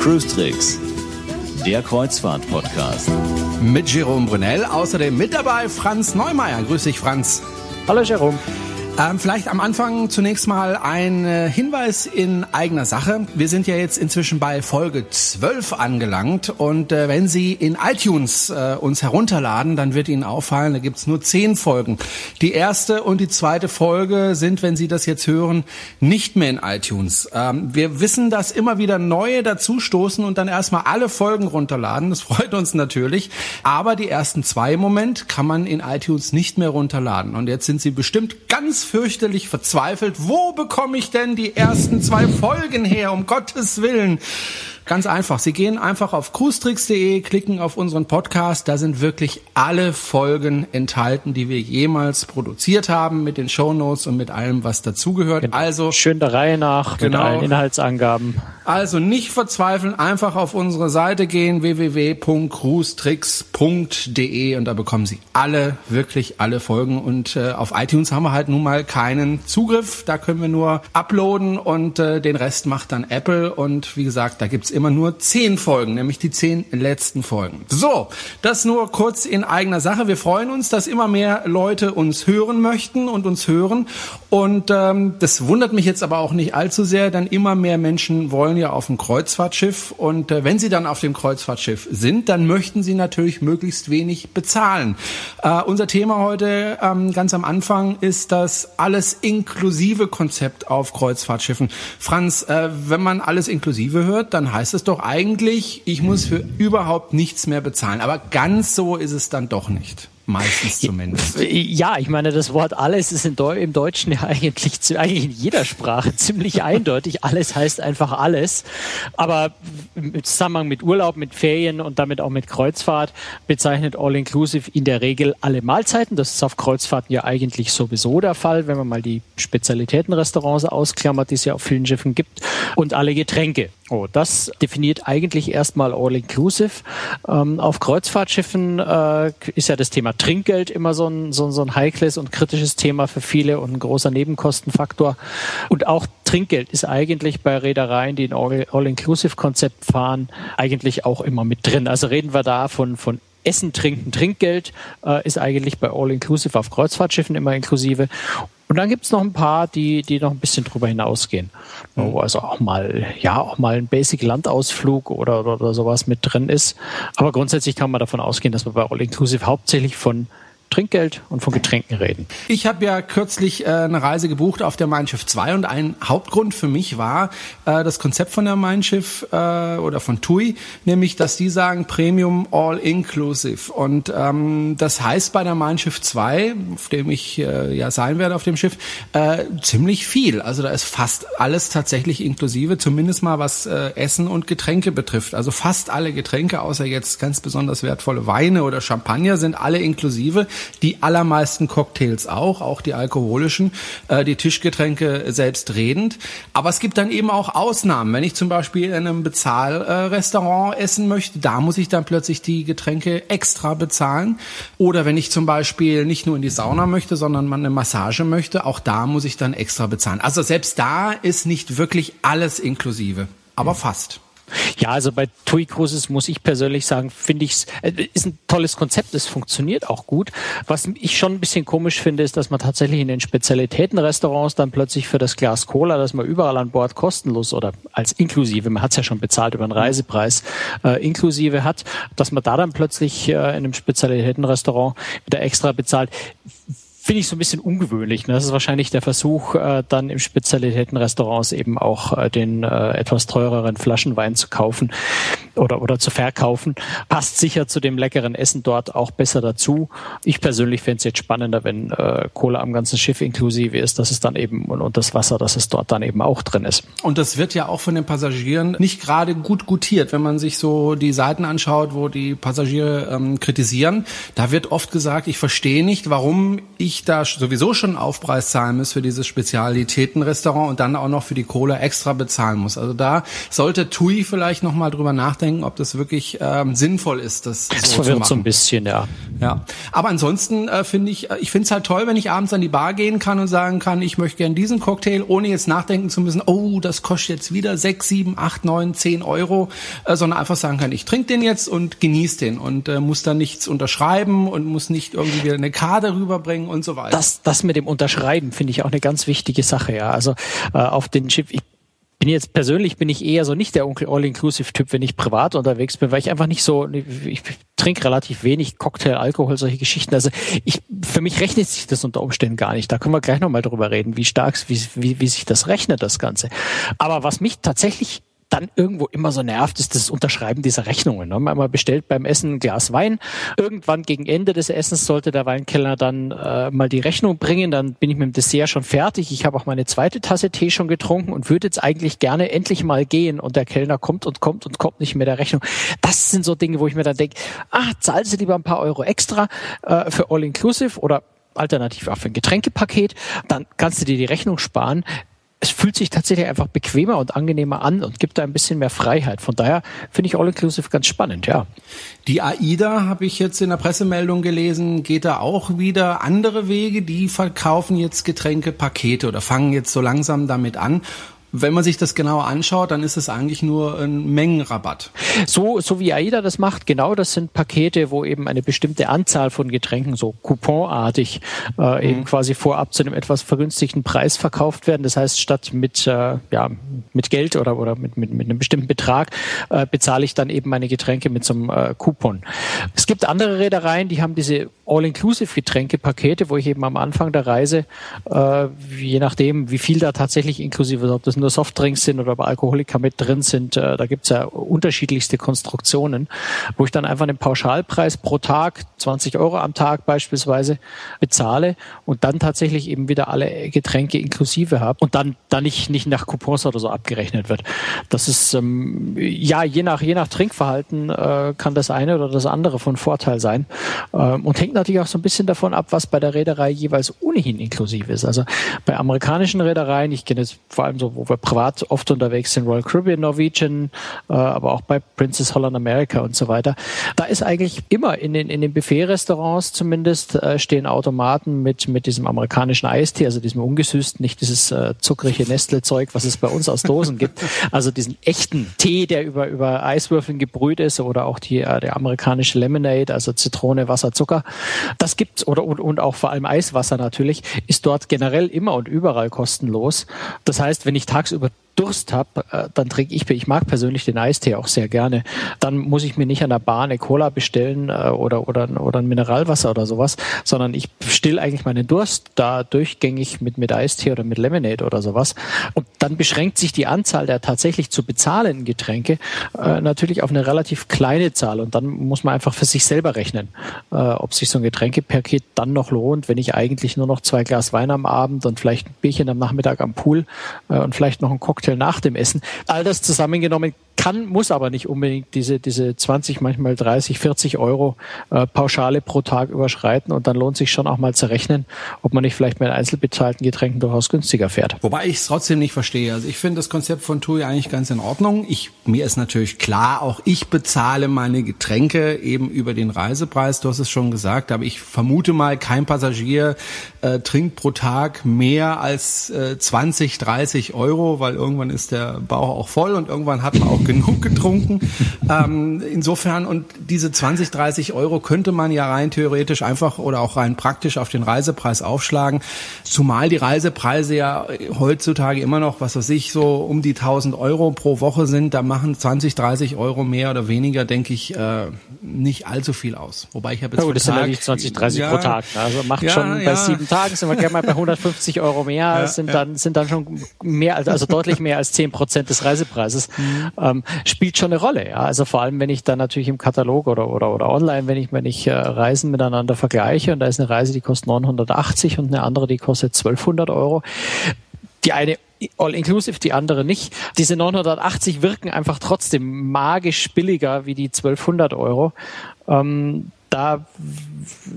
Cruise Tricks, der Kreuzfahrt-Podcast. Mit Jerome Brunel, außerdem mit dabei Franz Neumeier. Grüß dich, Franz. Hallo, Jerome. Ähm, vielleicht am Anfang zunächst mal ein äh, Hinweis in eigener Sache. Wir sind ja jetzt inzwischen bei Folge 12 angelangt und äh, wenn Sie in iTunes äh, uns herunterladen, dann wird Ihnen auffallen, da gibt's nur zehn Folgen. Die erste und die zweite Folge sind, wenn Sie das jetzt hören, nicht mehr in iTunes. Ähm, wir wissen, dass immer wieder neue dazustoßen und dann erstmal alle Folgen runterladen. Das freut uns natürlich. Aber die ersten zwei im Moment kann man in iTunes nicht mehr runterladen. Und jetzt sind Sie bestimmt ganz fürchterlich verzweifelt. Wo bekomme ich denn die ersten zwei Folgen her, um Gottes Willen? Ganz einfach. Sie gehen einfach auf cruestricks.de, klicken auf unseren Podcast. Da sind wirklich alle Folgen enthalten, die wir jemals produziert haben, mit den Shownotes und mit allem, was dazugehört. Genau. Also schön der Reihe nach genau. mit allen Inhaltsangaben. Also nicht verzweifeln, einfach auf unsere Seite gehen www.cruestricks.de und da bekommen Sie alle, wirklich alle Folgen. Und äh, auf iTunes haben wir halt nun mal keinen Zugriff. Da können wir nur uploaden und äh, den Rest macht dann Apple. Und wie gesagt, da gibt's immer nur zehn Folgen, nämlich die zehn letzten Folgen. So, das nur kurz in eigener Sache. Wir freuen uns, dass immer mehr Leute uns hören möchten und uns hören. Und ähm, das wundert mich jetzt aber auch nicht allzu sehr, denn immer mehr Menschen wollen ja auf ein Kreuzfahrtschiff. Und äh, wenn sie dann auf dem Kreuzfahrtschiff sind, dann möchten sie natürlich möglichst wenig bezahlen. Äh, unser Thema heute ähm, ganz am Anfang ist das alles inklusive Konzept auf Kreuzfahrtschiffen. Franz, äh, wenn man alles inklusive hört, dann heißt es doch eigentlich, ich muss für überhaupt nichts mehr bezahlen. Aber ganz so ist es dann doch nicht. Meistens zumindest. Ja, ich meine, das Wort alles ist im Deutschen ja eigentlich, eigentlich in jeder Sprache ziemlich eindeutig. Alles heißt einfach alles. Aber im Zusammenhang mit Urlaub, mit Ferien und damit auch mit Kreuzfahrt bezeichnet All-Inclusive in der Regel alle Mahlzeiten. Das ist auf Kreuzfahrten ja eigentlich sowieso der Fall, wenn man mal die Spezialitätenrestaurants ausklammert, die es ja auf vielen Schiffen gibt. Und alle Getränke. Oh, das definiert eigentlich erstmal All-Inclusive. Ähm, auf Kreuzfahrtschiffen äh, ist ja das Thema Trinkgeld immer so ein, so, so ein heikles und kritisches Thema für viele und ein großer Nebenkostenfaktor. Und auch Trinkgeld ist eigentlich bei Reedereien, die ein All-Inclusive-Konzept fahren, eigentlich auch immer mit drin. Also reden wir da von, von Essen, Trinken, Trinkgeld äh, ist eigentlich bei All-Inclusive auf Kreuzfahrtschiffen immer inklusive. Und dann gibt's noch ein paar, die, die noch ein bisschen drüber hinausgehen. Mhm. Also auch mal, ja, auch mal ein Basic-Landausflug oder, oder, oder sowas mit drin ist. Aber grundsätzlich kann man davon ausgehen, dass man bei All Inclusive hauptsächlich von Trinkgeld und von Getränken reden. Ich habe ja kürzlich äh, eine Reise gebucht auf der Mein Schiff 2 und ein Hauptgrund für mich war äh, das Konzept von der Mein Schiff äh, oder von TUI, nämlich dass die sagen Premium All Inclusive und ähm, das heißt bei der Mein Schiff 2, auf dem ich äh, ja sein werde auf dem Schiff, äh, ziemlich viel. Also da ist fast alles tatsächlich inklusive, zumindest mal was äh, Essen und Getränke betrifft. Also fast alle Getränke, außer jetzt ganz besonders wertvolle Weine oder Champagner, sind alle inklusive die allermeisten Cocktails auch, auch die alkoholischen, äh, die Tischgetränke selbstredend. Aber es gibt dann eben auch Ausnahmen. Wenn ich zum Beispiel in einem Bezahlrestaurant äh, essen möchte, da muss ich dann plötzlich die Getränke extra bezahlen. Oder wenn ich zum Beispiel nicht nur in die Sauna möchte, sondern man eine Massage möchte, auch da muss ich dann extra bezahlen. Also selbst da ist nicht wirklich alles inklusive, aber fast. Ja, also bei TUI Cruises muss ich persönlich sagen, finde ich es äh, ist ein tolles Konzept, es funktioniert auch gut. Was ich schon ein bisschen komisch finde, ist, dass man tatsächlich in den Spezialitätenrestaurants dann plötzlich für das Glas Cola, das man überall an Bord kostenlos oder als inklusive, man hat es ja schon bezahlt über einen Reisepreis, äh, inklusive hat, dass man da dann plötzlich äh, in einem Spezialitätenrestaurant wieder extra bezahlt finde ich so ein bisschen ungewöhnlich. Ne? Das ist wahrscheinlich der Versuch, äh, dann im Spezialitätenrestaurants eben auch äh, den äh, etwas teureren Flaschenwein zu kaufen oder, oder zu verkaufen. Passt sicher zu dem leckeren Essen dort auch besser dazu. Ich persönlich fände es jetzt spannender, wenn äh, Cola am ganzen Schiff inklusive ist, dass es dann eben und, und das Wasser, dass es dort dann eben auch drin ist. Und das wird ja auch von den Passagieren nicht gerade gut gutiert, wenn man sich so die Seiten anschaut, wo die Passagiere ähm, kritisieren. Da wird oft gesagt, ich verstehe nicht, warum ich da sowieso schon Aufpreis zahlen muss für dieses Spezialitätenrestaurant und dann auch noch für die Cola extra bezahlen muss. Also da sollte TUI vielleicht nochmal drüber nachdenken, nachdenken, ob das wirklich ähm, sinnvoll ist, das, das so verwirrt so ein bisschen, ja. Ja, aber ansonsten äh, finde ich, ich finde es halt toll, wenn ich abends an die Bar gehen kann und sagen kann, ich möchte gern diesen Cocktail, ohne jetzt nachdenken zu müssen, oh, das kostet jetzt wieder sechs, sieben, acht, neun, zehn Euro, äh, sondern einfach sagen kann, ich trinke den jetzt und genieße den und äh, muss dann nichts unterschreiben und muss nicht irgendwie wieder eine Karte rüberbringen und so weiter. Das, das mit dem Unterschreiben finde ich auch eine ganz wichtige Sache, ja. Also äh, auf den Schiff, ich bin jetzt persönlich bin ich eher so nicht der All-Inclusive-Typ, wenn ich privat unterwegs bin, weil ich einfach nicht so, ich trinke relativ wenig Cocktail, Alkohol, solche Geschichten. Also ich, für mich rechnet sich das unter Umständen gar nicht. Da können wir gleich nochmal drüber reden, wie stark, wie, wie, wie sich das rechnet, das Ganze. Aber was mich tatsächlich dann irgendwo immer so nervt, ist das Unterschreiben dieser Rechnungen. Ne? Man bestellt beim Essen ein Glas Wein. Irgendwann gegen Ende des Essens sollte der Weinkellner dann äh, mal die Rechnung bringen. Dann bin ich mit dem Dessert schon fertig. Ich habe auch meine zweite Tasse Tee schon getrunken und würde jetzt eigentlich gerne endlich mal gehen. Und der Kellner kommt und kommt und kommt nicht mehr der Rechnung. Das sind so Dinge, wo ich mir dann denke, ah, zahlst du lieber ein paar Euro extra äh, für All Inclusive oder alternativ auch für ein Getränkepaket, dann kannst du dir die Rechnung sparen es fühlt sich tatsächlich einfach bequemer und angenehmer an und gibt da ein bisschen mehr Freiheit. Von daher finde ich All-Inclusive ganz spannend, ja. Die AIDA habe ich jetzt in der Pressemeldung gelesen, geht da auch wieder andere Wege. Die verkaufen jetzt Getränkepakete oder fangen jetzt so langsam damit an wenn man sich das genauer anschaut, dann ist es eigentlich nur ein Mengenrabatt. So, so wie AIDA das macht, genau, das sind Pakete, wo eben eine bestimmte Anzahl von Getränken so couponartig äh, mhm. eben quasi vorab zu einem etwas vergünstigten Preis verkauft werden. Das heißt, statt mit, äh, ja, mit Geld oder, oder mit, mit, mit einem bestimmten Betrag äh, bezahle ich dann eben meine Getränke mit so einem äh, Coupon. Es gibt andere Reedereien, die haben diese All-Inclusive-Getränkepakete, wo ich eben am Anfang der Reise, äh, je nachdem, wie viel da tatsächlich inklusive, ob das nur Softdrinks sind oder ob Alkoholiker mit drin sind. Äh, da gibt's ja unterschiedlichste Konstruktionen, wo ich dann einfach einen Pauschalpreis pro Tag, 20 Euro am Tag beispielsweise, bezahle und dann tatsächlich eben wieder alle Getränke inklusive habe und dann, dann nicht, nicht nach Coupons oder so abgerechnet wird. Das ist, ähm, ja, je nach, je nach Trinkverhalten äh, kann das eine oder das andere von Vorteil sein ähm, und hängt natürlich auch so ein bisschen davon ab, was bei der Reederei jeweils ohnehin inklusiv ist. Also bei amerikanischen Reedereien, ich kenne jetzt vor allem so, wo wir privat oft unterwegs sind, Royal Caribbean, Norwegian, äh, aber auch bei Princess Holland America und so weiter. Da ist eigentlich immer in den, in den Buffet-Restaurants zumindest äh, stehen Automaten mit, mit diesem amerikanischen Eistee, also diesem ungesüßten, nicht dieses äh, zuckrige Nestle-Zeug, was es bei uns aus Dosen gibt. Also diesen echten Tee, der über, über Eiswürfeln gebrüht ist oder auch die, äh, der amerikanische Lemonade, also Zitrone, Wasser, Zucker. Das gibt's oder und, und auch vor allem Eiswasser natürlich, ist dort generell immer und überall kostenlos. Das heißt, wenn ich tagsüber Durst habe, äh, dann trinke ich, ich mag persönlich den Eistee auch sehr gerne. Dann muss ich mir nicht an der Bar eine Cola bestellen äh, oder, oder, oder ein Mineralwasser oder sowas, sondern ich still eigentlich meinen Durst da durchgängig mit, mit Eistee oder mit Lemonade oder sowas. Und dann beschränkt sich die Anzahl der tatsächlich zu bezahlenden Getränke äh, natürlich auf eine relativ kleine Zahl. Und dann muss man einfach für sich selber rechnen, äh, ob sich so ein Getränkepaket dann noch lohnt, wenn ich eigentlich nur noch zwei Glas Wein am Abend und vielleicht ein Bierchen am Nachmittag am Pool äh, und vielleicht noch ein Cocktail Cocktail nach dem Essen. All das zusammengenommen kann, muss aber nicht unbedingt diese, diese 20, manchmal 30, 40 Euro äh, Pauschale pro Tag überschreiten. Und dann lohnt sich schon auch mal zu rechnen, ob man nicht vielleicht mit einzelbezahlten Getränken durchaus günstiger fährt. Wobei ich es trotzdem nicht verstehe. Also ich finde das Konzept von TUI eigentlich ganz in Ordnung. Ich, mir ist natürlich klar, auch ich bezahle meine Getränke eben über den Reisepreis. Du hast es schon gesagt, aber ich vermute mal, kein Passagier äh, trinkt pro Tag mehr als äh, 20, 30 Euro, weil irgendwann ist der Bauch auch voll und irgendwann hat man auch genug getrunken. ähm, insofern, und diese 20, 30 Euro könnte man ja rein theoretisch einfach oder auch rein praktisch auf den Reisepreis aufschlagen. Zumal die Reisepreise ja heutzutage immer noch, was weiß ich, so um die 1000 Euro pro Woche sind. Da machen 20, 30 Euro mehr oder weniger, denke ich, äh, nicht allzu viel aus. Wobei ich habe jetzt. Ja, gut, das Tag, sind ja nicht 20, 30 ja, pro Tag. Ne? Also macht ja, schon bei sieben Tagen sind wir gerne mal bei 150 Euro mehr, sind dann, sind dann schon mehr, also, also deutlich mehr als 10 Prozent des Reisepreises. Mhm. Ähm, spielt schon eine Rolle. Ja? Also vor allem, wenn ich dann natürlich im Katalog oder, oder, oder online, wenn ich, wenn ich äh, Reisen miteinander vergleiche und da ist eine Reise, die kostet 980 und eine andere, die kostet 1200 Euro. Die eine all-inclusive, die andere nicht. Diese 980 wirken einfach trotzdem magisch billiger wie die 1200 Euro. Ähm, da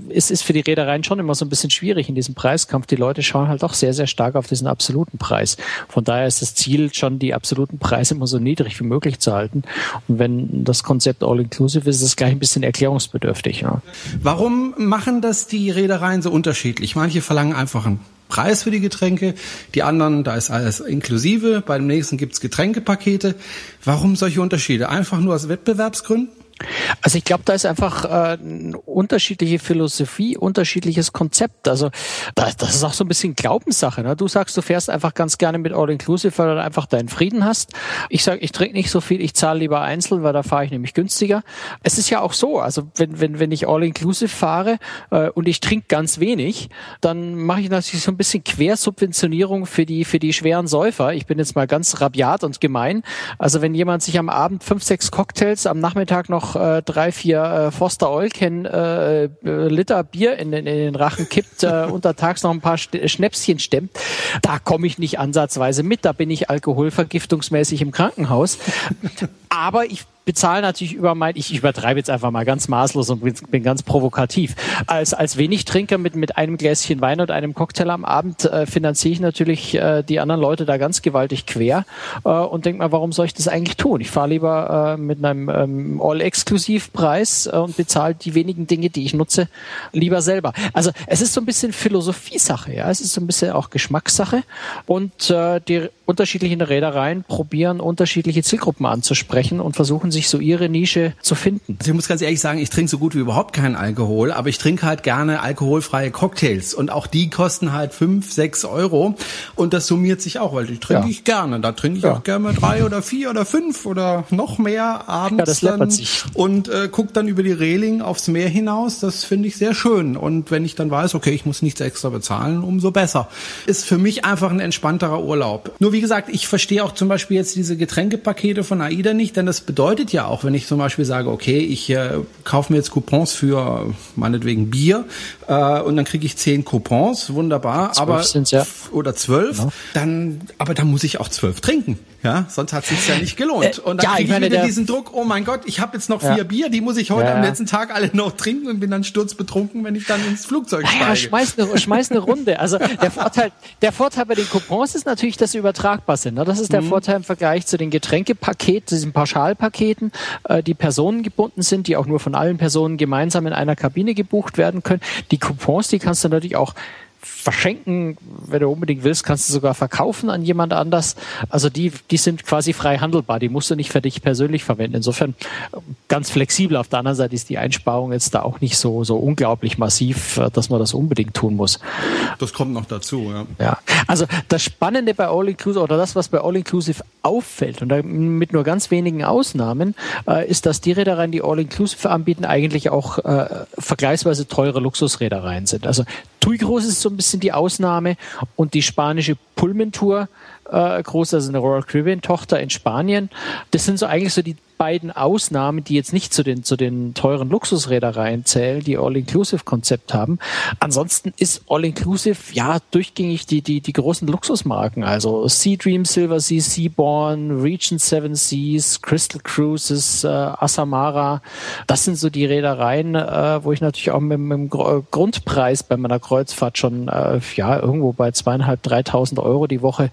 ist es für die Reedereien schon immer so ein bisschen schwierig in diesem Preiskampf. Die Leute schauen halt auch sehr, sehr stark auf diesen absoluten Preis. Von daher ist das Ziel schon, die absoluten Preise immer so niedrig wie möglich zu halten. Und wenn das Konzept All-Inclusive ist, ist es gleich ein bisschen erklärungsbedürftig. Ja. Warum machen das die Reedereien so unterschiedlich? Manche verlangen einfach einen Preis für die Getränke, die anderen, da ist alles inklusive, bei dem nächsten gibt's Getränkepakete. Warum solche Unterschiede? Einfach nur aus Wettbewerbsgründen? Also ich glaube, da ist einfach äh, unterschiedliche Philosophie, unterschiedliches Konzept. Also das, das ist auch so ein bisschen Glaubenssache. Ne? Du sagst, du fährst einfach ganz gerne mit All Inclusive, weil du einfach deinen Frieden hast. Ich sage, ich trinke nicht so viel, ich zahle lieber einzeln, weil da fahre ich nämlich günstiger. Es ist ja auch so, also wenn, wenn, wenn ich All Inclusive fahre äh, und ich trinke ganz wenig, dann mache ich natürlich so ein bisschen Quersubventionierung für die, für die schweren Säufer. Ich bin jetzt mal ganz rabiat und gemein. Also wenn jemand sich am Abend fünf, sechs Cocktails, am Nachmittag noch äh, drei, vier äh, Foster Oilken äh, äh, Liter Bier in, in, in den Rachen kippt, äh, untertags noch ein paar Schnäpschen stemmt, da komme ich nicht ansatzweise mit. Da bin ich alkoholvergiftungsmäßig im Krankenhaus. Aber ich bezahle natürlich über mein, ich übertreibe jetzt einfach mal ganz maßlos und bin, ganz provokativ. Als, als Wenigtrinker mit, mit einem Gläschen Wein und einem Cocktail am Abend äh, finanziere ich natürlich äh, die anderen Leute da ganz gewaltig quer äh, und denke mal, warum soll ich das eigentlich tun? Ich fahre lieber äh, mit einem ähm, All-Exklusiv-Preis äh, und bezahle die wenigen Dinge, die ich nutze, lieber selber. Also es ist so ein bisschen Philosophiesache, ja, es ist so ein bisschen auch Geschmackssache und äh, die unterschiedlichen Reedereien probieren unterschiedliche Zielgruppen anzusprechen und versuchen sich so ihre Nische zu finden. Also ich muss ganz ehrlich sagen, ich trinke so gut wie überhaupt keinen Alkohol, aber ich trinke halt gerne alkoholfreie Cocktails und auch die kosten halt fünf, sechs Euro und das summiert sich auch, weil die trinke ja. ich gerne. Da trinke ich ja. auch gerne drei oder vier oder fünf oder noch mehr abends ja, das dann sich. und äh, guck dann über die Reling aufs Meer hinaus. Das finde ich sehr schön und wenn ich dann weiß, okay, ich muss nichts extra bezahlen, umso besser. Ist für mich einfach ein entspannterer Urlaub. Nur wie gesagt, ich verstehe auch zum Beispiel jetzt diese Getränkepakete von AIDA nicht, denn das bedeutet ja auch, wenn ich zum Beispiel sage, okay, ich äh, kaufe mir jetzt Coupons für meinetwegen Bier äh, und dann kriege ich zehn Coupons, wunderbar, aber ja. oder zwölf, ja. dann, aber dann muss ich auch zwölf trinken. Ja, sonst hat es sich ja nicht gelohnt. Äh, und dann ja, kriege ich, ich wieder diesen Druck, oh mein Gott, ich habe jetzt noch vier ja. Bier, die muss ich heute ja. am letzten Tag alle noch trinken und bin dann sturzbetrunken, wenn ich dann ins Flugzeug steige. Ja, schmeiß eine, schmeiß eine Runde. Also der Vorteil, der Vorteil bei den Coupons ist natürlich, dass sie übertragbar sind. Ne? Das ist der mhm. Vorteil im Vergleich zu den Getränkepaketen, diesen Pauschalpaketen, äh, die personengebunden sind, die auch nur von allen Personen gemeinsam in einer Kabine gebucht werden können. Die Coupons, die kannst du natürlich auch verschenken, wenn du unbedingt willst, kannst du sogar verkaufen an jemand anders. Also die, die sind quasi frei handelbar, die musst du nicht für dich persönlich verwenden. Insofern ganz flexibel. Auf der anderen Seite ist die Einsparung jetzt da auch nicht so, so unglaublich massiv, dass man das unbedingt tun muss. Das kommt noch dazu, ja. Ja, also das Spannende bei All Inclusive oder das, was bei All Inclusive auffällt und mit nur ganz wenigen Ausnahmen, äh, ist, dass die Reedereien, die All Inclusive anbieten, eigentlich auch äh, vergleichsweise teure Luxusreedereien sind. Also TUI Groß ist so ein bisschen die Ausnahme und die spanische Pullman Tour äh, groß, also eine Royal Caribbean Tochter in Spanien. Das sind so eigentlich so die beiden Ausnahmen, die jetzt nicht zu den, zu den teuren Luxusreedereien zählen, die All-Inclusive-Konzept haben. Ansonsten ist All-Inclusive ja durchgängig die, die, die großen Luxusmarken, also Sea Dream, Silver Sea, Seaborn, Region Seven Seas, Crystal Cruises, äh, Asamara. Das sind so die Reedereien, äh, wo ich natürlich auch mit, mit dem Grundpreis bei meiner Kreuzfahrt schon äh, ja irgendwo bei zweieinhalb, dreitausend Euro die Woche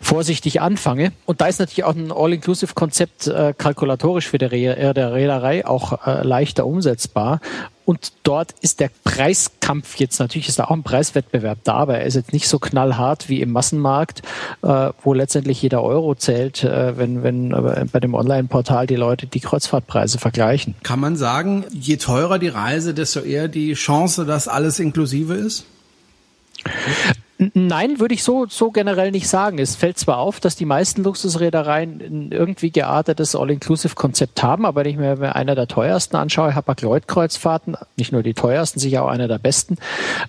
vorsichtig anfange. Und da ist natürlich auch ein All-Inclusive-Konzept äh, kalkulatorisch für die äh, der Reederei auch äh, leichter umsetzbar. Und dort ist der Preiskampf jetzt natürlich ist da auch ein Preiswettbewerb da, aber er ist jetzt nicht so knallhart wie im Massenmarkt, äh, wo letztendlich jeder Euro zählt, äh, wenn, wenn äh, bei dem Online-Portal die Leute die Kreuzfahrtpreise vergleichen. Kann man sagen, je teurer die Reise, desto eher die Chance, dass alles inklusive ist? Nein, würde ich so, so generell nicht sagen. Es fällt zwar auf, dass die meisten Luxusreedereien ein irgendwie geartetes All-Inclusive-Konzept haben, aber wenn ich mir einer der teuersten anschaue, Hapag-Lloyd-Kreuzfahrten, nicht nur die teuersten, sicher auch einer der besten,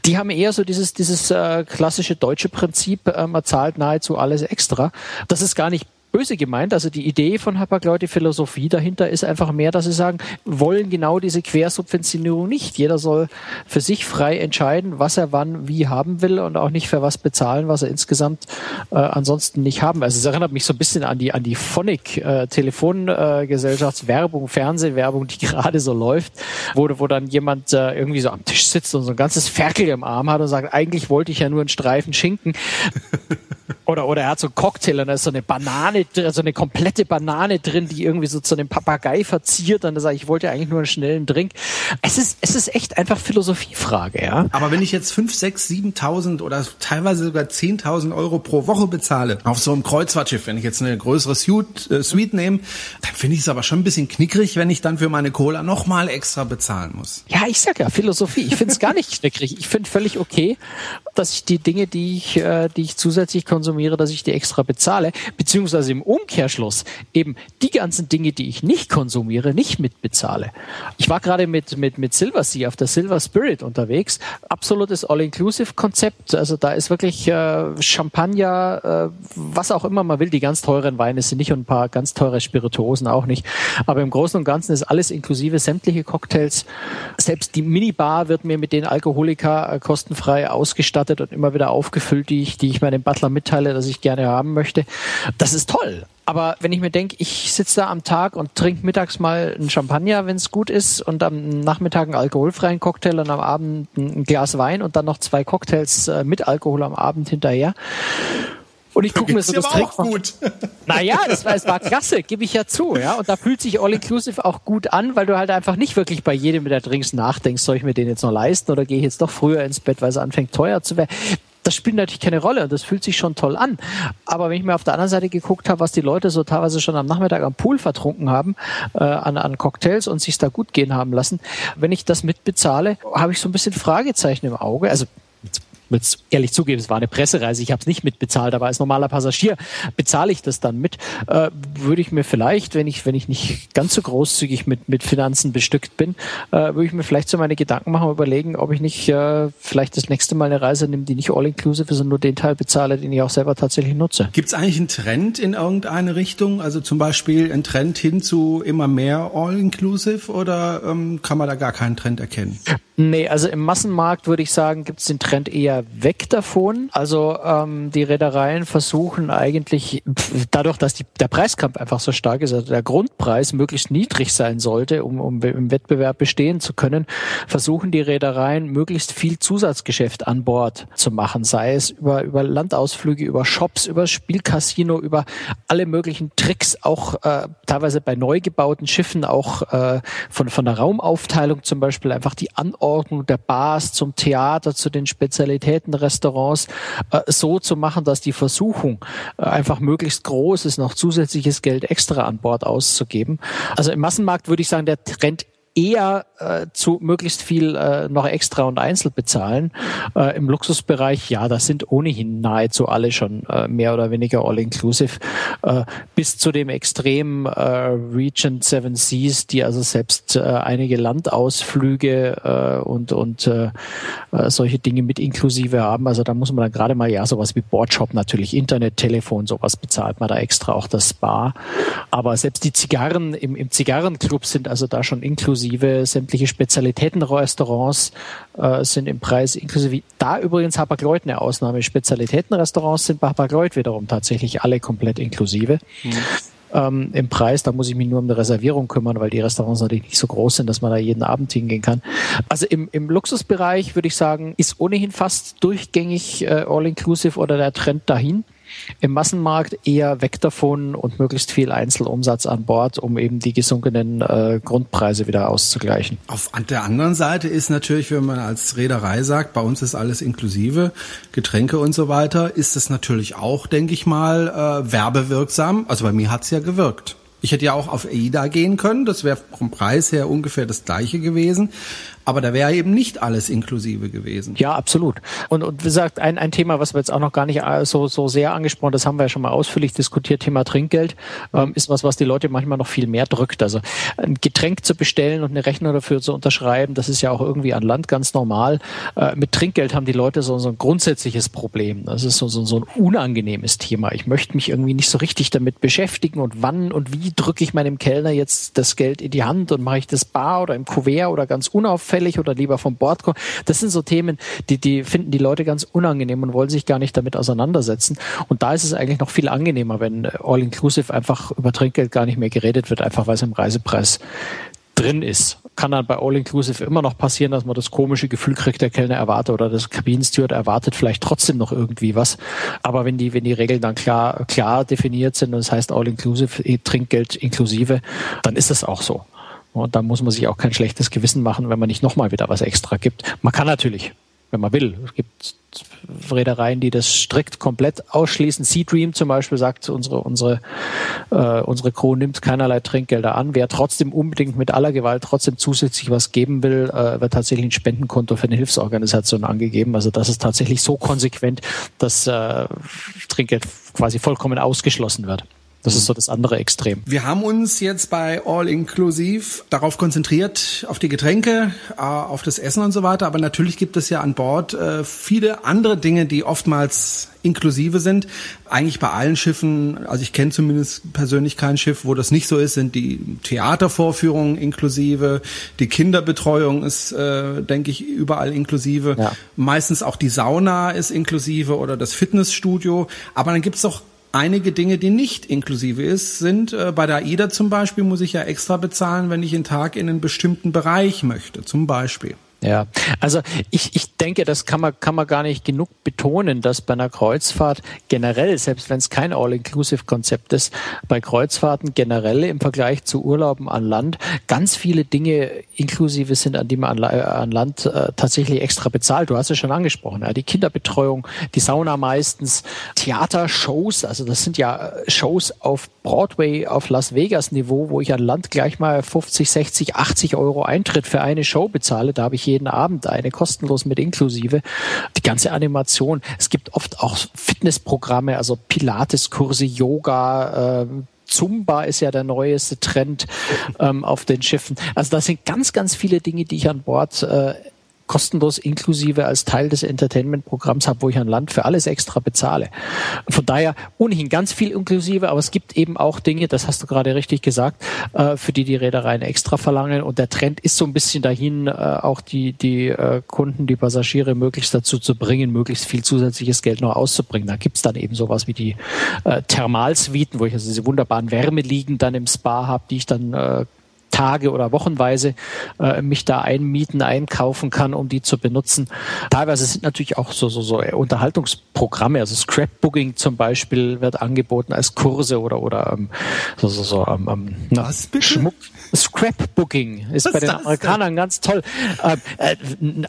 die haben eher so dieses, dieses äh, klassische deutsche Prinzip, äh, man zahlt nahezu alles extra. Das ist gar nicht böse gemeint. Also die Idee von Hapag-Lloyd, die Philosophie dahinter ist einfach mehr, dass sie sagen, wollen genau diese Quersubventionierung nicht. Jeder soll für sich frei entscheiden, was er wann wie haben will und auch nicht für was bezahlen, was er insgesamt äh, ansonsten nicht haben. Also es erinnert mich so ein bisschen an die an die Phonic äh, Telefongesellschaftswerbung, äh, Fernsehwerbung, die gerade so läuft, wo, wo dann jemand äh, irgendwie so am Tisch sitzt und so ein ganzes Ferkel im Arm hat und sagt, eigentlich wollte ich ja nur einen Streifen Schinken. Oder, oder er hat so einen Cocktail und da ist so eine Banane, so eine komplette Banane drin, die irgendwie so zu einem Papagei verziert. Und da sage ich, ich wollte eigentlich nur einen schnellen Drink. Es ist, es ist echt einfach Philosophiefrage, ja. Aber wenn ich jetzt 5, 6, 7.000 oder teilweise sogar 10.000 Euro pro Woche bezahle auf so einem Kreuzfahrtschiff, wenn ich jetzt eine größere Suite, äh, Suite nehme, dann finde ich es aber schon ein bisschen knickrig, wenn ich dann für meine Cola nochmal extra bezahlen muss. Ja, ich sag ja, Philosophie. Ich finde es gar nicht knickrig. Ich finde völlig okay, dass ich die Dinge, die ich, äh, die ich zusätzlich konsumiere, dass ich die extra bezahle, beziehungsweise im Umkehrschluss eben die ganzen Dinge, die ich nicht konsumiere, nicht mitbezahle. Ich war gerade mit, mit, mit Silver Sea auf der Silver Spirit unterwegs. Absolutes All-Inclusive-Konzept. Also da ist wirklich äh, Champagner, äh, was auch immer man will. Die ganz teuren Weine sind nicht und ein paar ganz teure Spirituosen auch nicht. Aber im Großen und Ganzen ist alles inklusive sämtliche Cocktails. Selbst die Minibar wird mir mit den Alkoholika äh, kostenfrei ausgestattet und immer wieder aufgefüllt, die ich, die ich meinem Butler mitteile, dass ich gerne haben möchte. Das ist toll. Aber wenn ich mir denke, ich sitze da am Tag und trinke mittags mal einen Champagner, wenn es gut ist, und am Nachmittag einen alkoholfreien Cocktail und am Abend ein Glas Wein und dann noch zwei Cocktails äh, mit Alkohol am Abend hinterher. Und ich gucke mir so das Trick. gut. Naja, das war, es war klasse, gebe ich ja zu, ja. Und da fühlt sich All Inclusive auch gut an, weil du halt einfach nicht wirklich bei jedem mit der Drinks nachdenkst, soll ich mir den jetzt noch leisten oder gehe ich jetzt doch früher ins Bett, weil es anfängt teuer zu werden das spielt natürlich keine Rolle und das fühlt sich schon toll an. Aber wenn ich mir auf der anderen Seite geguckt habe, was die Leute so teilweise schon am Nachmittag am Pool vertrunken haben, äh, an, an Cocktails und sich da gut gehen haben lassen, wenn ich das mitbezahle, habe ich so ein bisschen Fragezeichen im Auge. Also jetzt ehrlich zugeben, es war eine Pressereise, ich habe es nicht mitbezahlt, aber als normaler Passagier bezahle ich das dann mit. Äh, würde ich mir vielleicht, wenn ich, wenn ich nicht ganz so großzügig mit, mit Finanzen bestückt bin, äh, würde ich mir vielleicht so meine Gedanken machen und überlegen, ob ich nicht äh, vielleicht das nächste Mal eine Reise nehme, die nicht all-inclusive ist und nur den Teil bezahle, den ich auch selber tatsächlich nutze. Gibt es eigentlich einen Trend in irgendeine Richtung? Also zum Beispiel ein Trend hin zu immer mehr all-inclusive oder ähm, kann man da gar keinen Trend erkennen? Nee, also im Massenmarkt würde ich sagen, gibt es den Trend eher weg davon. Also ähm, die Reedereien versuchen eigentlich, dadurch, dass die, der Preiskampf einfach so stark ist, also der Grundpreis möglichst niedrig sein sollte, um, um im Wettbewerb bestehen zu können, versuchen die Reedereien möglichst viel Zusatzgeschäft an Bord zu machen, sei es über, über Landausflüge, über Shops, über Spielcasino, über alle möglichen Tricks, auch äh, teilweise bei neu gebauten Schiffen, auch äh, von, von der Raumaufteilung zum Beispiel, einfach die Anordnung der Bars zum Theater, zu den Spezialitäten Restaurants äh, so zu machen, dass die Versuchung äh, einfach möglichst groß ist, noch zusätzliches Geld extra an Bord auszugeben. Also im Massenmarkt würde ich sagen, der Trend eher äh, zu möglichst viel äh, noch extra und einzeln bezahlen. Äh, Im Luxusbereich, ja, das sind ohnehin nahezu alle schon äh, mehr oder weniger all-inclusive, äh, bis zu dem Extrem äh, Regent Seven Seas, die also selbst äh, einige Landausflüge äh, und, und äh, äh, solche Dinge mit inklusive haben. Also da muss man dann gerade mal, ja, sowas wie Boardshop natürlich, Internet, Telefon, sowas bezahlt man da extra, auch das Spa. Aber selbst die Zigarren im, im Zigarrenclub sind also da schon inklusive inklusive sämtliche Spezialitätenrestaurants äh, sind im Preis inklusive. Da übrigens Hapag-Lloyd eine Ausnahme. Spezialitätenrestaurants sind bei Hapag-Lloyd wiederum tatsächlich alle komplett inklusive. Mhm. Ähm, Im Preis, da muss ich mich nur um eine Reservierung kümmern, weil die Restaurants natürlich nicht so groß sind, dass man da jeden Abend hingehen kann. Also im, im Luxusbereich würde ich sagen, ist ohnehin fast durchgängig äh, all-inclusive oder der Trend dahin. Im Massenmarkt eher weg davon und möglichst viel Einzelumsatz an Bord, um eben die gesunkenen äh, Grundpreise wieder auszugleichen. Auf der anderen Seite ist natürlich, wenn man als Reederei sagt, bei uns ist alles inklusive, Getränke und so weiter, ist es natürlich auch, denke ich mal, äh, werbewirksam. Also bei mir hat's ja gewirkt. Ich hätte ja auch auf AIDA gehen können, das wäre vom Preis her ungefähr das gleiche gewesen. Aber da wäre eben nicht alles inklusive gewesen. Ja, absolut. Und, und wie gesagt, ein, ein Thema, was wir jetzt auch noch gar nicht äh, so, so sehr angesprochen, das haben wir ja schon mal ausführlich diskutiert, Thema Trinkgeld, ähm, ist was, was die Leute manchmal noch viel mehr drückt. Also ein Getränk zu bestellen und eine Rechnung dafür zu unterschreiben, das ist ja auch irgendwie an Land ganz normal. Äh, mit Trinkgeld haben die Leute so, so ein grundsätzliches Problem. Das ist so, so, so ein unangenehmes Thema. Ich möchte mich irgendwie nicht so richtig damit beschäftigen und wann und wie drücke ich meinem Kellner jetzt das Geld in die Hand und mache ich das bar oder im Kuvert oder ganz unauffällig unauffällig oder lieber vom Bord kommen. Das sind so Themen, die, die finden die Leute ganz unangenehm und wollen sich gar nicht damit auseinandersetzen. Und da ist es eigentlich noch viel angenehmer, wenn All-Inclusive einfach über Trinkgeld gar nicht mehr geredet wird, einfach weil es im Reisepreis drin ist. Kann dann bei All-Inclusive immer noch passieren, dass man das komische Gefühl kriegt, der Kellner erwartet oder das Kabinensteward erwartet vielleicht trotzdem noch irgendwie was. Aber wenn die, wenn die Regeln dann klar, klar definiert sind und das heißt All-Inclusive, Trinkgeld inklusive, dann ist das auch so. Und da muss man sich auch kein schlechtes Gewissen machen, wenn man nicht nochmal wieder was extra gibt. Man kann natürlich, wenn man will. Es gibt Reedereien, die das strikt komplett ausschließen. Sea Dream zum Beispiel sagt, unsere, unsere, äh, unsere Crew nimmt keinerlei Trinkgelder an. Wer trotzdem unbedingt mit aller Gewalt trotzdem zusätzlich was geben will, äh, wird tatsächlich ein Spendenkonto für eine Hilfsorganisation angegeben. Also das ist tatsächlich so konsequent, dass äh, Trinkgeld quasi vollkommen ausgeschlossen wird. Das ist so das andere Extrem. Wir haben uns jetzt bei All Inclusive darauf konzentriert, auf die Getränke, äh, auf das Essen und so weiter. Aber natürlich gibt es ja an Bord äh, viele andere Dinge, die oftmals inklusive sind. Eigentlich bei allen Schiffen, also ich kenne zumindest persönlich kein Schiff, wo das nicht so ist, sind die Theatervorführungen inklusive, die Kinderbetreuung ist, äh, denke ich, überall inklusive. Ja. Meistens auch die Sauna ist inklusive oder das Fitnessstudio. Aber dann gibt es doch einige Dinge, die nicht inklusive ist, sind äh, bei der AIDA zum Beispiel muss ich ja extra bezahlen, wenn ich einen Tag in einen bestimmten Bereich möchte, zum Beispiel. Ja, also ich, ich denke, das kann man, kann man gar nicht genug betonen, dass bei einer Kreuzfahrt generell, selbst wenn es kein All-Inclusive-Konzept ist, bei Kreuzfahrten generell im Vergleich zu Urlauben an Land ganz viele Dinge inklusive sind, an die man an, an Land äh, tatsächlich extra bezahlt. Du hast es schon angesprochen, ja, die Kinderbetreuung, die Sauna meistens, Theatershows, also das sind ja äh, Shows auf Broadway, auf Las Vegas Niveau, wo ich an Land gleich mal 50, 60, 80 Euro Eintritt für eine Show bezahle. Da habe ich jeden Abend eine, kostenlos mit inklusive. Die ganze Animation. Es gibt oft auch Fitnessprogramme, also Pilateskurse, Yoga, äh, Zumba ist ja der neueste Trend ähm, auf den Schiffen. Also das sind ganz, ganz viele Dinge, die ich an Bord äh, kostenlos inklusive als Teil des Entertainment-Programms habe, wo ich an Land für alles extra bezahle. Von daher ohnehin ganz viel inklusive, aber es gibt eben auch Dinge, das hast du gerade richtig gesagt, äh, für die die Reedereien extra verlangen und der Trend ist so ein bisschen dahin, äh, auch die, die äh, Kunden, die Passagiere möglichst dazu zu bringen, möglichst viel zusätzliches Geld noch auszubringen. Da gibt's dann eben sowas wie die Thermalsuiten, wo ich also diese wunderbaren Wärmeliegen dann im Spa habe, die ich dann Tage oder Wochenweise äh, mich da einmieten, einkaufen kann, um die zu benutzen. Teilweise sind natürlich auch so, so, so Unterhaltungsprogramme, also Scrapbooking zum Beispiel wird angeboten als Kurse oder, oder ähm, so, so, so ähm, ähm bitte? Schmuck. Scrapbooking ist Was bei den Amerikanern denn? ganz toll. Ähm, äh,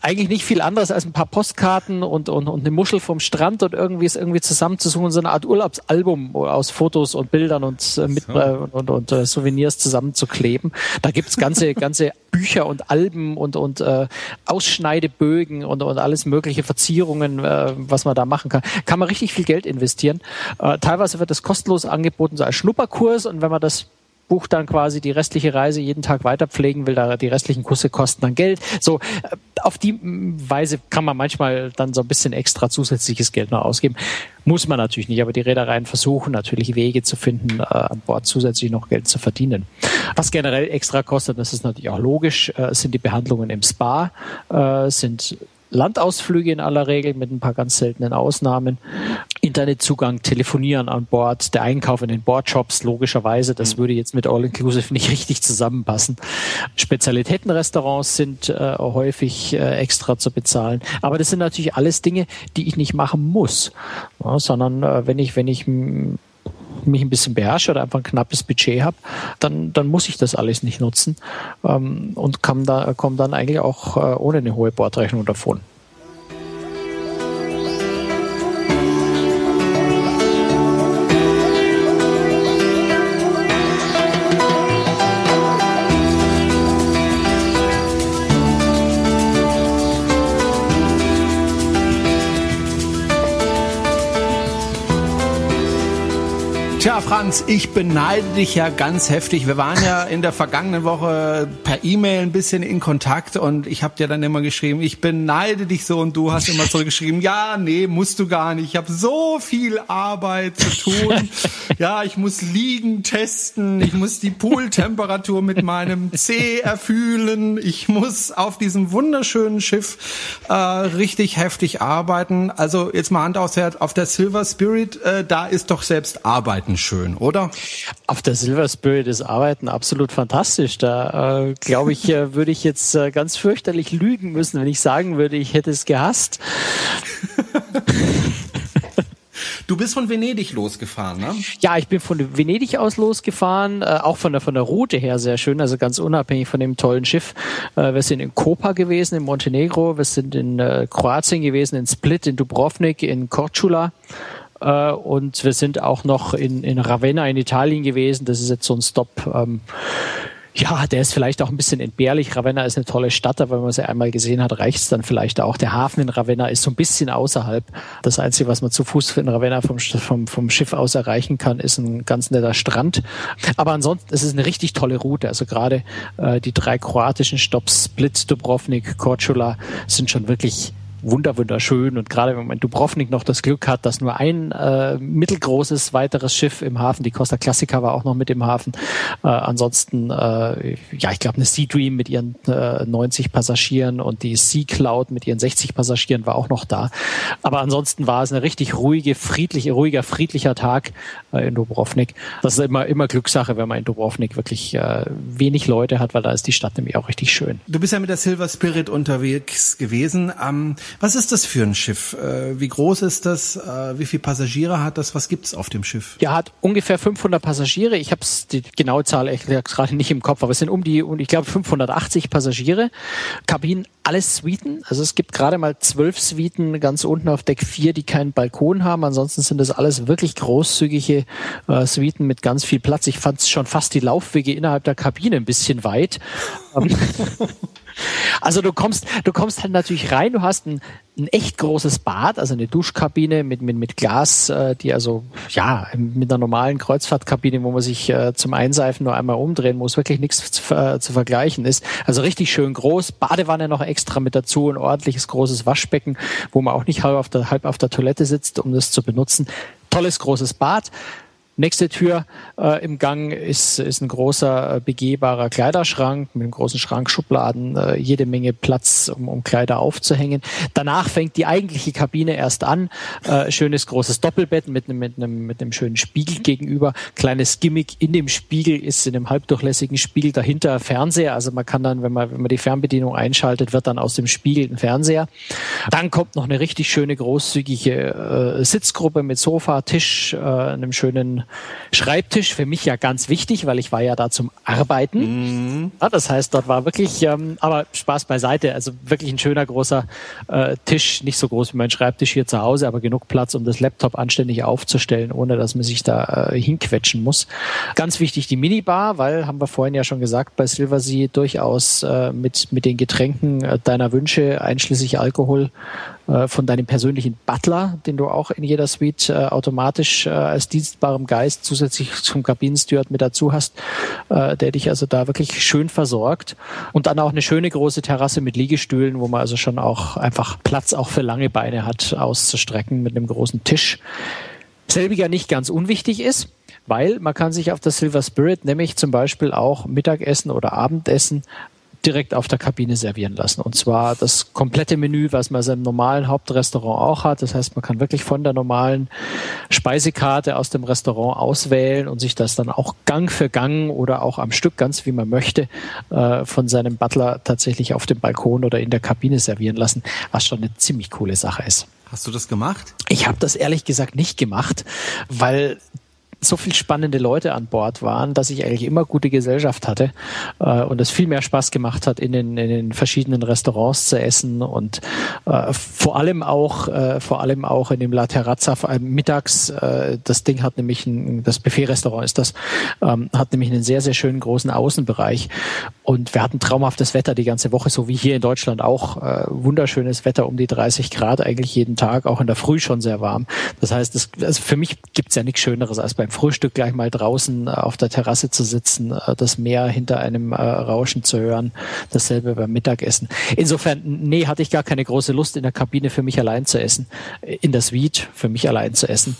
eigentlich nicht viel anderes als ein paar Postkarten und, und, und eine Muschel vom Strand und irgendwie ist irgendwie zusammenzusuchen, so eine Art Urlaubsalbum aus Fotos und Bildern und, äh, mit, äh, und, und, und äh, Souvenirs zusammenzukleben. Da gibt's ganze, ganze Bücher und Alben und, und äh, Ausschneidebögen und, und alles mögliche Verzierungen, äh, was man da machen kann. Kann man richtig viel Geld investieren. Äh, teilweise wird das kostenlos angeboten, so als Schnupperkurs und wenn man das bucht dann quasi die restliche Reise jeden Tag weiter pflegen will, da die restlichen Kurse kosten dann Geld. So, äh, auf die Weise kann man manchmal dann so ein bisschen extra zusätzliches Geld noch ausgeben. Muss man natürlich nicht, aber die Reedereien versuchen natürlich Wege zu finden, äh, an Bord zusätzlich noch Geld zu verdienen. Was generell extra kostet, das ist natürlich auch logisch, äh, sind die Behandlungen im Spa, äh, sind Landausflüge in aller Regel mit ein paar ganz seltenen Ausnahmen. Internetzugang, Telefonieren an Bord, der Einkauf in den Boardshops, logischerweise, das mhm. würde jetzt mit All-Inclusive nicht richtig zusammenpassen. Spezialitätenrestaurants sind äh, häufig äh, extra zu bezahlen. Aber das sind natürlich alles Dinge, die ich nicht machen muss, ja, sondern äh, wenn ich, wenn ich mich ein bisschen beherrsche oder einfach ein knappes Budget habe, dann, dann muss ich das alles nicht nutzen ähm, und komme da, komm dann eigentlich auch äh, ohne eine hohe Bordrechnung davon. Tja, Franz, ich beneide dich ja ganz heftig. Wir waren ja in der vergangenen Woche per E-Mail ein bisschen in Kontakt und ich habe dir dann immer geschrieben, ich beneide dich so und du hast immer zurückgeschrieben, ja, nee, musst du gar nicht. Ich habe so viel Arbeit zu tun. Ja, ich muss liegen testen, ich muss die Pooltemperatur mit meinem C erfühlen, ich muss auf diesem wunderschönen Schiff äh, richtig heftig arbeiten. Also jetzt mal Hand aufs Herz, auf der Silver Spirit, äh, da ist doch selbst Arbeiten schön, oder? Auf der Silver Spirit ist Arbeiten absolut fantastisch. Da äh, glaube ich, äh, würde ich jetzt äh, ganz fürchterlich lügen müssen, wenn ich sagen würde, ich hätte es gehasst. Du bist von Venedig losgefahren, ne? Ja, ich bin von Venedig aus losgefahren, äh, auch von der von der Route her sehr schön, also ganz unabhängig von dem tollen Schiff. Äh, wir sind in Kopa gewesen, in Montenegro, wir sind in äh, Kroatien gewesen, in Split, in Dubrovnik, in Korčula. Äh, und wir sind auch noch in, in Ravenna in Italien gewesen. Das ist jetzt so ein Stop. Ähm, ja, der ist vielleicht auch ein bisschen entbehrlich. Ravenna ist eine tolle Stadt, aber wenn man sie einmal gesehen hat, reicht es dann vielleicht auch. Der Hafen in Ravenna ist so ein bisschen außerhalb. Das Einzige, was man zu Fuß in Ravenna vom, vom, vom Schiff aus erreichen kann, ist ein ganz netter Strand. Aber ansonsten, es ist eine richtig tolle Route. Also gerade äh, die drei kroatischen Stops, Split, Dubrovnik, Korčula, sind schon wirklich wunder wunderschön und gerade wenn man Dubrovnik noch das Glück hat, dass nur ein äh, mittelgroßes weiteres Schiff im Hafen, die Costa Classica war auch noch mit im Hafen. Äh, ansonsten, äh, ja, ich glaube, eine Sea Dream mit ihren äh, 90 Passagieren und die Sea Cloud mit ihren 60 Passagieren war auch noch da. Aber ansonsten war es eine richtig ruhige, friedliche, ruhiger, friedlicher Tag äh, in Dubrovnik. Das ist immer, immer Glückssache, wenn man in Dubrovnik wirklich äh, wenig Leute hat, weil da ist die Stadt nämlich auch richtig schön. Du bist ja mit der Silver Spirit unterwegs gewesen. Ähm, was ist das für ein Schiff? Äh, wie groß ist das? Äh, wie viele Passagiere hat das? Was gibt es auf dem Schiff? Ja, hat ungefähr 500 Passagiere. Ich habe die genaue Zahl gerade nicht im Kopf, aber es sind um die, ich glaube, 580 Passagiere. Kabinen, alles Suiten. Also es gibt gerade mal zwölf Suiten ganz unten auf Deck 4, die keinen Balkon haben. Ansonsten sind das alles wirklich großzügige äh, Suiten mit ganz viel Platz. Ich fand schon fast die Laufwege innerhalb der Kabine ein bisschen weit. Also du kommst, du kommst halt natürlich rein, du hast ein, ein echt großes Bad, also eine Duschkabine mit, mit, mit Glas, äh, die also ja mit einer normalen Kreuzfahrtkabine, wo man sich äh, zum Einseifen nur einmal umdrehen muss, wirklich nichts zu, äh, zu vergleichen ist. Also richtig schön groß, Badewanne noch extra mit dazu, ein ordentliches großes Waschbecken, wo man auch nicht halb auf der, halb auf der Toilette sitzt, um das zu benutzen. Tolles großes Bad. Nächste Tür äh, im Gang ist, ist ein großer äh, begehbarer Kleiderschrank mit einem großen Schrankschubladen, äh, jede Menge Platz, um, um Kleider aufzuhängen. Danach fängt die eigentliche Kabine erst an. Äh, schönes großes Doppelbett mit einem, mit, einem, mit einem schönen Spiegel gegenüber. Kleines Gimmick in dem Spiegel ist in einem halbdurchlässigen Spiegel dahinter Fernseher. Also man kann dann, wenn man, wenn man die Fernbedienung einschaltet, wird dann aus dem Spiegel ein Fernseher. Dann kommt noch eine richtig schöne großzügige äh, Sitzgruppe mit Sofa, Tisch, äh, einem schönen Schreibtisch für mich ja ganz wichtig, weil ich war ja da zum Arbeiten. Mhm. Ja, das heißt, dort war wirklich, ähm, aber Spaß beiseite, also wirklich ein schöner großer äh, Tisch, nicht so groß wie mein Schreibtisch hier zu Hause, aber genug Platz, um das Laptop anständig aufzustellen, ohne dass man sich da äh, hinquetschen muss. Ganz wichtig die Minibar, weil haben wir vorhin ja schon gesagt, bei Silversea durchaus äh, mit mit den Getränken äh, deiner Wünsche, einschließlich Alkohol, von deinem persönlichen Butler, den du auch in jeder Suite äh, automatisch äh, als dienstbarem Geist zusätzlich zum Kabinensteward mit dazu hast, äh, der dich also da wirklich schön versorgt. Und dann auch eine schöne große Terrasse mit Liegestühlen, wo man also schon auch einfach Platz auch für lange Beine hat, auszustrecken mit einem großen Tisch. Selbiger nicht ganz unwichtig ist, weil man kann sich auf der Silver Spirit nämlich zum Beispiel auch Mittagessen oder Abendessen direkt auf der Kabine servieren lassen. Und zwar das komplette Menü, was man im normalen Hauptrestaurant auch hat. Das heißt, man kann wirklich von der normalen Speisekarte aus dem Restaurant auswählen und sich das dann auch Gang für Gang oder auch am Stück, ganz wie man möchte, äh, von seinem Butler tatsächlich auf dem Balkon oder in der Kabine servieren lassen, was schon eine ziemlich coole Sache ist. Hast du das gemacht? Ich habe das ehrlich gesagt nicht gemacht, weil so viel spannende Leute an Bord waren, dass ich eigentlich immer gute Gesellschaft hatte äh, und es viel mehr Spaß gemacht hat, in den, in den verschiedenen Restaurants zu essen und äh, vor allem auch äh, vor allem auch in dem La Terrazza äh, mittags. Äh, das Ding hat nämlich ein, das Buffet-Restaurant ist das ähm, hat nämlich einen sehr sehr schönen großen Außenbereich und wir hatten traumhaftes Wetter die ganze Woche, so wie hier in Deutschland auch äh, wunderschönes Wetter um die 30 Grad eigentlich jeden Tag, auch in der Früh schon sehr warm. Das heißt, das, also für mich gibt's ja nichts Schöneres als bei beim Frühstück gleich mal draußen äh, auf der Terrasse zu sitzen, äh, das Meer hinter einem äh, Rauschen zu hören, dasselbe beim Mittagessen. Insofern, nee, hatte ich gar keine große Lust in der Kabine für mich allein zu essen, in der Suite für mich allein zu essen,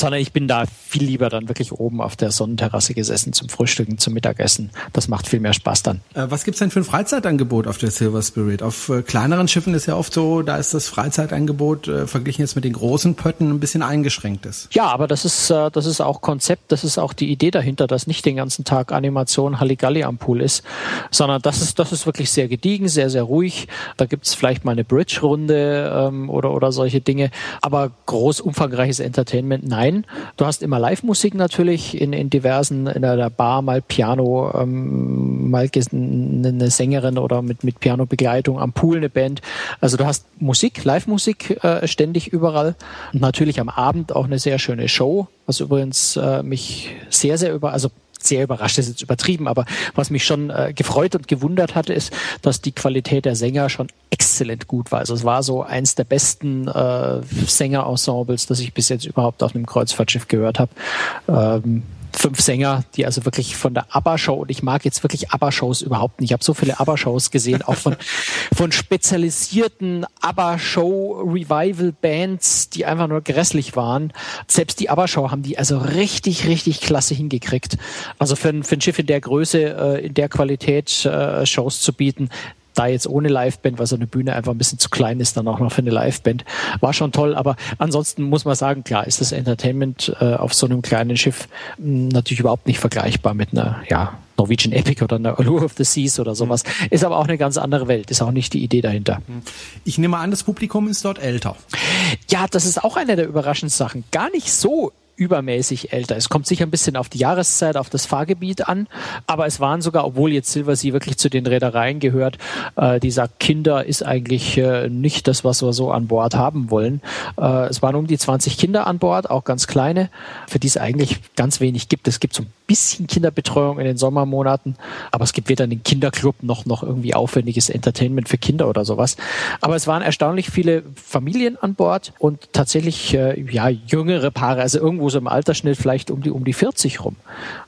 sondern ich bin da viel lieber dann wirklich oben auf der Sonnenterrasse gesessen zum Frühstücken, zum Mittagessen. Das macht viel mehr Spaß dann. was gibt's denn für ein Freizeitangebot auf der Silver Spirit? Auf kleineren Schiffen ist ja oft so, da ist das Freizeitangebot äh, verglichen jetzt mit den großen Pötten ein bisschen eingeschränkt ist. Ja, aber das ist, äh, das ist auch Konzept, das ist auch die Idee dahinter, dass nicht den ganzen Tag Animation Halligalli am Pool ist, sondern das ist, das ist wirklich sehr gediegen, sehr, sehr ruhig. Da gibt's vielleicht mal eine Bridge-Runde ähm, oder, oder solche Dinge, aber groß umfangreiches Entertainment, nein. Du hast immer Live-Musik natürlich in, in diversen, in der Bar mal Piano, ähm, mal eine Sängerin oder mit, mit Piano-Begleitung am Pool eine Band. Also du hast Musik, Live-Musik äh, ständig überall. Und natürlich am Abend auch eine sehr schöne Show, was übrigens äh, mich sehr, sehr über, also sehr überrascht ist jetzt übertrieben, aber was mich schon äh, gefreut und gewundert hatte, ist, dass die Qualität der Sänger schon exzellent gut war. Also es war so eins der besten äh, Sängerensembles, das ich bis jetzt überhaupt auf einem Kreuzfahrtschiff gehört habe. Ähm, fünf Sänger, die also wirklich von der ABBA-Show, und ich mag jetzt wirklich ABBA-Shows überhaupt nicht. Ich habe so viele ABBA-Shows gesehen, auch von, von spezialisierten ABBA-Show-Revival-Bands, die einfach nur grässlich waren. Selbst die ABBA-Show haben die also richtig, richtig klasse hingekriegt. Also für, ein, für ein Schiff in der Größe, äh, in der Qualität äh, Shows zu bieten, da jetzt ohne Liveband, weil so eine Bühne einfach ein bisschen zu klein ist, dann auch noch für eine Liveband. War schon toll, aber ansonsten muss man sagen, klar, ist das Entertainment äh, auf so einem kleinen Schiff mh, hm, natürlich überhaupt nicht vergleichbar mit einer, ja, Norwegian Epic oder einer Allure of the Seas oder sowas. Ist aber auch eine ganz andere Welt, ist auch nicht die Idee dahinter. Ich nehme an, das Publikum ist dort älter. Ja, das ist auch eine der überraschenden Sachen. Gar nicht so übermäßig älter. Es kommt sicher ein bisschen auf die Jahreszeit, auf das Fahrgebiet an, aber es waren sogar, obwohl jetzt Silversea wirklich zu den Reedereien gehört, äh, die Kinder ist eigentlich äh, nicht das, was wir so an Bord haben wollen. Äh, es waren um die 20 Kinder an Bord, auch ganz kleine, für die es eigentlich ganz wenig gibt. Es gibt so ein bisschen Kinderbetreuung in den Sommermonaten, aber es gibt weder einen Kinderclub noch noch irgendwie aufwendiges Entertainment für Kinder oder sowas. Aber es waren erstaunlich viele Familien an Bord und tatsächlich äh, ja jüngere Paare, also irgendwo so im Altersschnitt vielleicht um die, um die 40 rum.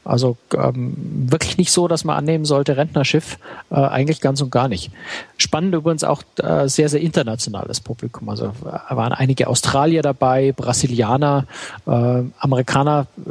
Also ähm, wirklich nicht so, dass man annehmen sollte, Rentnerschiff, äh, eigentlich ganz und gar nicht. Spannend übrigens auch äh, sehr, sehr internationales Publikum. Also äh, waren einige Australier dabei, Brasilianer, äh, Amerikaner, äh,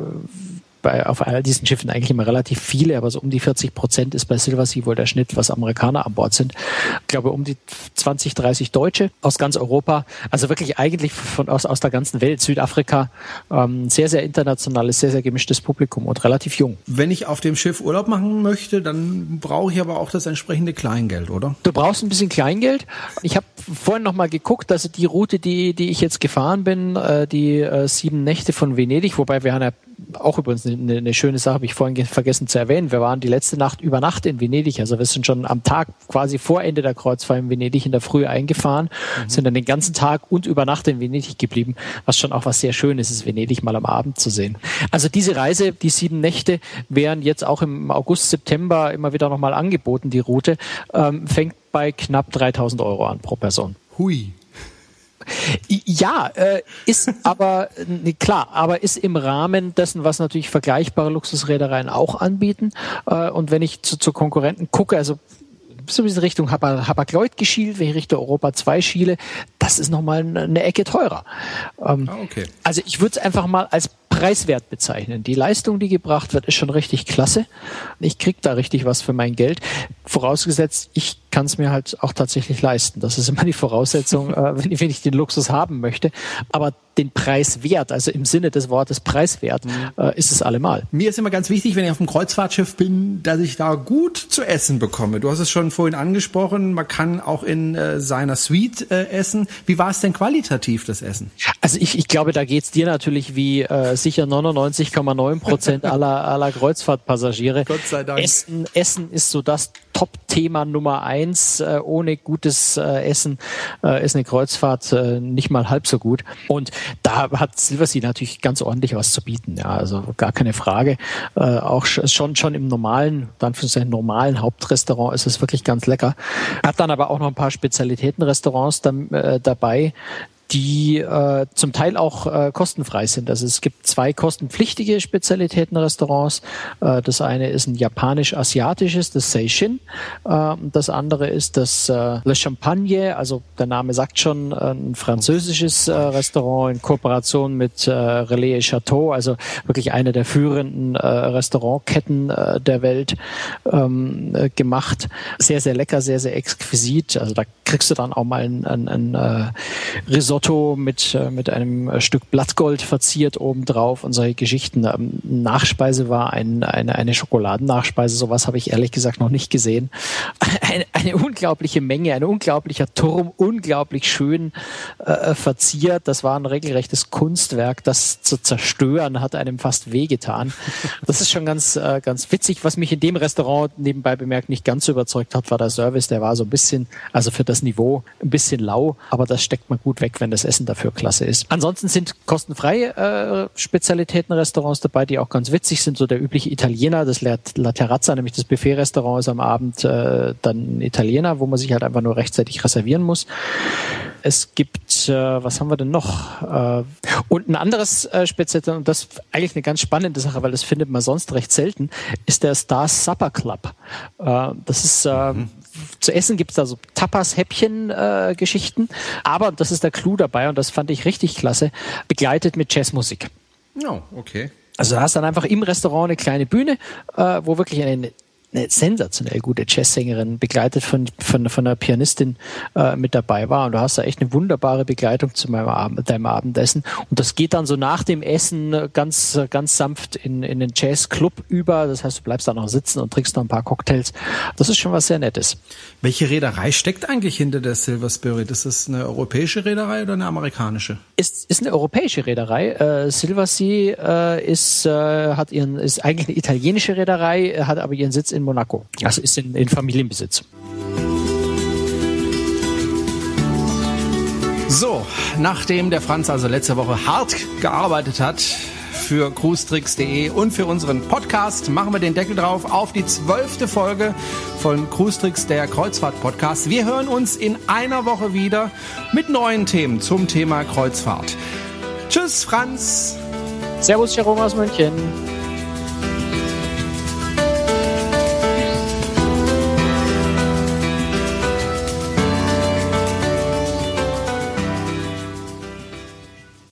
bei, auf all diesen Schiffen eigentlich immer relativ viele, aber so um die 40 Prozent ist bei Silversea wohl der Schnitt, was Amerikaner an Bord sind. Ich glaube um die 20, 30 Deutsche aus ganz Europa, also wirklich eigentlich von aus, aus der ganzen Welt, Südafrika, ähm, sehr, sehr internationales, sehr, sehr gemischtes Publikum und relativ jung. Wenn ich auf dem Schiff Urlaub machen möchte, dann brauche ich aber auch das entsprechende Kleingeld, oder? Du brauchst ein bisschen Kleingeld. Ich habe vorhin noch mal geguckt, also die Route, die, die ich jetzt gefahren bin, äh, die äh, sieben Nächte von Venedig, wobei wir haben ja auch übrigens eine, eine schöne Sache, habe ich vorhin vergessen zu erwähnen. Wir waren die letzte Nacht über Nacht in Venedig. Also wir sind schon am Tag quasi vor Ende der Kreuzfahrt in Venedig in der Früh eingefahren, mhm. sind dann den ganzen Tag und über Nacht in Venedig geblieben, was schon auch was sehr Schönes ist, Venedig mal am Abend zu sehen. Also diese Reise, die sieben Nächte, werden jetzt auch im August, September immer wieder nochmal angeboten, die Route, ähm, fängt bei knapp 3000 Euro an pro Person. Hui. Ja, äh, ist aber nee, klar, aber ist im Rahmen dessen, was natürlich vergleichbare Luxusreedereien auch anbieten. Äh, und wenn ich zu, zu Konkurrenten gucke, also so in Richtung Hapag-Lloyd geschielt, wenn ich Richtung Europa 2 schiele, das ist nochmal eine Ecke teurer. Ähm, ah, okay. Also ich würde es einfach mal als preiswert bezeichnen. Die Leistung, die gebracht wird, ist schon richtig klasse. Ich krieg da richtig was für mein Geld. Vorausgesetzt, ich kann es mir halt auch tatsächlich leisten. Das ist immer die Voraussetzung, äh, wenn, wenn, ich den Luxus haben möchte. Aber den Preis wert, also im Sinne des Wortes preiswert, mhm. äh, ist es allemal. Mir ist immer ganz wichtig, wenn ich auf dem Kreuzfahrtschiff bin, dass ich da gut zu essen bekomme. Du hast es schon vorhin angesprochen, man kann auch in äh, seiner Suite äh, essen. Wie war es denn qualitativ, das Essen? Also ich, ich glaube, da geht's dir natürlich wie äh, sicher 99,9 Prozent aller, aller Kreuzfahrtpassagiere. Gott sei Dank. Essen, Essen ist so das Top-Thema Nummer eins. Äh, ohne gutes äh, Essen äh, ist eine Kreuzfahrt äh, nicht mal halb so gut. Und da hat Silversea natürlich ganz ordentlich was zu bieten. Ja, also gar keine Frage. Äh, auch schon schon im normalen, dann für sein normalen Hauptrestaurant ist es wirklich ganz lecker. Hat dann aber auch noch ein paar Spezialitätenrestaurants da, äh, dabei die äh, zum Teil auch äh, kostenfrei sind. Also es gibt zwei kostenpflichtige Spezialitätenrestaurants. Äh, das eine ist ein japanisch-asiatisches, das Seishin. Äh, das andere ist das äh, Le Champagne, also der Name sagt schon, ein französisches äh, Restaurant in Kooperation mit äh, Relais Chateau, also wirklich eine der führenden äh, Restaurantketten äh, der Welt ähm, äh, gemacht. Sehr, sehr lecker, sehr, sehr exquisit. Also da kriegst du dann auch mal ein, ein, ein äh, Risotto mit, äh, mit einem Stück Blattgold verziert obendrauf und solche Geschichten. Ähm, Nachspeise war ein, eine, eine Schokoladennachspeise. Sowas habe ich ehrlich gesagt noch nicht gesehen. Eine, eine unglaubliche Menge, ein unglaublicher Turm, unglaublich schön äh, verziert. Das war ein regelrechtes Kunstwerk. Das zu zerstören hat einem fast wehgetan. Das ist schon ganz, äh, ganz witzig. Was mich in dem Restaurant nebenbei bemerkt nicht ganz so überzeugt hat, war der Service. Der war so ein bisschen, also für das Niveau ein bisschen lau, aber das steckt man gut weg, wenn das Essen dafür klasse ist. Ansonsten sind kostenfreie äh, Spezialitätenrestaurants dabei, die auch ganz witzig sind. So der übliche Italiener, das La Terrazza, nämlich das Buffet-Restaurant ist am Abend äh, dann Italiener, wo man sich halt einfach nur rechtzeitig reservieren muss. Es gibt, äh, was haben wir denn noch? Äh, und ein anderes äh, Speziell, und das ist eigentlich eine ganz spannende Sache, weil das findet man sonst recht selten, ist der Star Supper Club. Äh, das ist äh, mhm zu essen gibt es da so Tapas-Häppchen-Geschichten. Äh, aber das ist der Clou dabei und das fand ich richtig klasse, begleitet mit Jazzmusik. Oh, okay. Also du hast dann einfach im Restaurant eine kleine Bühne, äh, wo wirklich eine eine sensationell gute Jazzsängerin, begleitet von, von, von einer Pianistin äh, mit dabei war. Und du hast da echt eine wunderbare Begleitung zu meinem Abend, deinem Abendessen. Und das geht dann so nach dem Essen ganz, ganz sanft in, in den Jazzclub über. Das heißt, du bleibst da noch sitzen und trinkst noch ein paar Cocktails. Das ist schon was sehr Nettes. Welche Reederei steckt eigentlich hinter der Silver Spirit? Ist das eine europäische Reederei oder eine amerikanische? Ist, ist eine europäische Reederei. Äh, Silver Sea äh, ist, äh, hat ihren, ist eigentlich eine italienische Reederei, hat aber ihren Sitz in in Monaco. Also ist in, in Familienbesitz. So, nachdem der Franz also letzte Woche hart gearbeitet hat für cruestricks.de und für unseren Podcast, machen wir den Deckel drauf auf die zwölfte Folge von Cruestricks, der Kreuzfahrt-Podcast. Wir hören uns in einer Woche wieder mit neuen Themen zum Thema Kreuzfahrt. Tschüss, Franz. Servus, Jerome aus München.